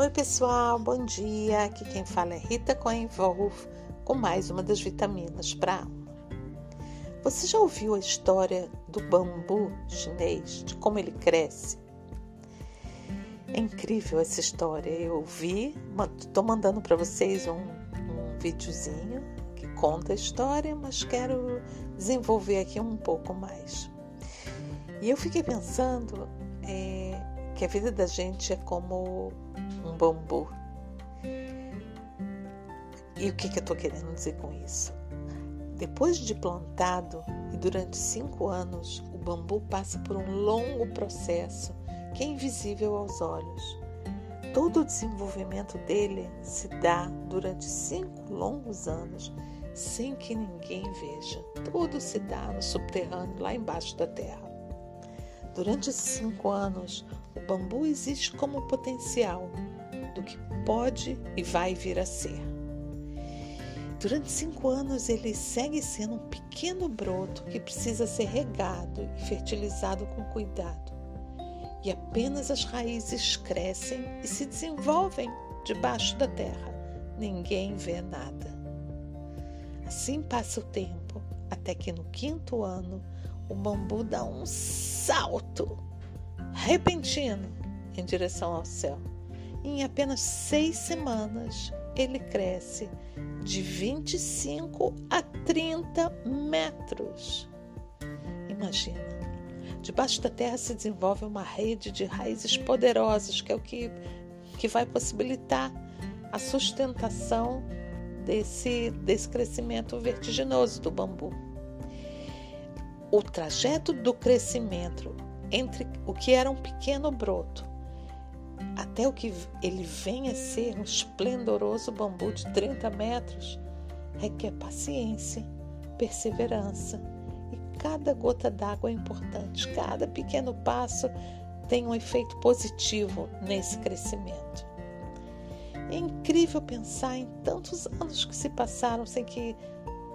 Oi, pessoal, bom dia. Aqui quem fala é Rita Cohen Wolf com mais uma das vitaminas para a alma. Você já ouviu a história do bambu chinês, de como ele cresce? É incrível essa história. Eu vi, estou mandando para vocês um, um videozinho que conta a história, mas quero desenvolver aqui um pouco mais. E eu fiquei pensando é, que a vida da gente é como um bambu. E o que, que eu estou querendo dizer com isso? Depois de plantado e durante cinco anos, o bambu passa por um longo processo que é invisível aos olhos. Todo o desenvolvimento dele se dá durante cinco longos anos sem que ninguém veja. Tudo se dá no subterrâneo, lá embaixo da terra. Durante cinco anos, o bambu existe como potencial do que pode e vai vir a ser. Durante cinco anos, ele segue sendo um pequeno broto que precisa ser regado e fertilizado com cuidado. E apenas as raízes crescem e se desenvolvem debaixo da terra. Ninguém vê nada. Assim passa o tempo, até que no quinto ano o bambu dá um salto repentino em direção ao céu. Em apenas seis semanas, ele cresce de 25 a 30 metros. Imagina, debaixo da terra se desenvolve uma rede de raízes poderosas, que é o que, que vai possibilitar a sustentação desse, desse crescimento vertiginoso do bambu. O trajeto do crescimento entre o que era um pequeno broto até o que ele venha a ser um esplendoroso bambu de 30 metros, requer paciência, perseverança e cada gota d'água é importante, cada pequeno passo tem um efeito positivo nesse crescimento. É incrível pensar em tantos anos que se passaram sem que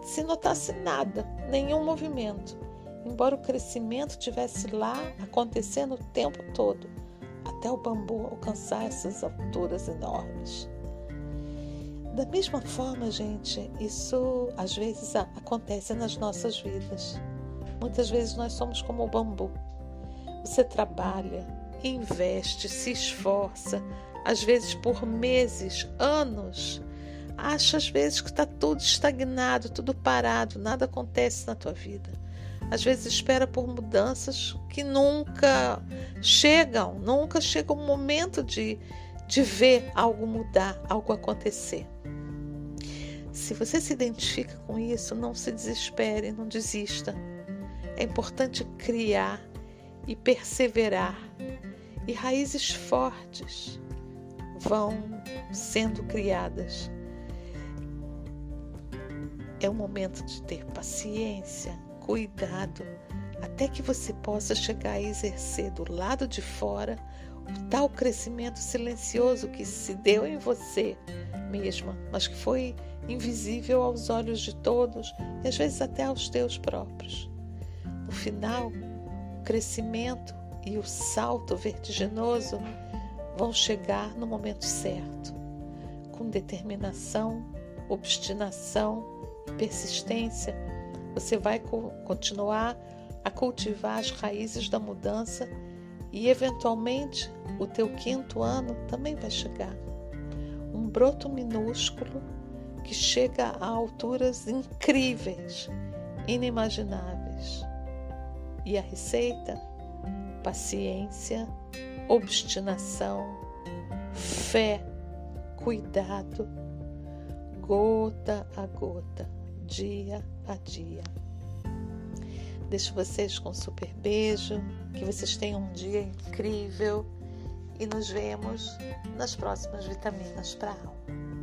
se notasse nada, nenhum movimento, embora o crescimento tivesse lá acontecendo o tempo todo até o bambu alcançar essas alturas enormes. Da mesma forma, gente, isso às vezes acontece nas nossas vidas. Muitas vezes nós somos como o bambu. Você trabalha, investe, se esforça, às vezes por meses, anos. Acha às vezes que está tudo estagnado, tudo parado, nada acontece na tua vida às vezes espera por mudanças que nunca chegam, nunca chega o momento de, de ver algo mudar, algo acontecer. Se você se identifica com isso, não se desespere, não desista. É importante criar e perseverar, e raízes fortes vão sendo criadas. É o momento de ter paciência, cuidado até que você possa chegar a exercer do lado de fora o tal crescimento silencioso que se deu em você mesma, mas que foi invisível aos olhos de todos e às vezes até aos teus próprios. No final, o crescimento e o salto vertiginoso vão chegar no momento certo, com determinação, obstinação e persistência você vai continuar a cultivar as raízes da mudança e, eventualmente, o teu quinto ano também vai chegar. Um broto minúsculo que chega a alturas incríveis, inimagináveis. E a receita? Paciência, obstinação, fé, cuidado, gota a gota dia a dia. Deixo vocês com um super beijo, que vocês tenham um dia incrível e nos vemos nas próximas vitaminas para a alma.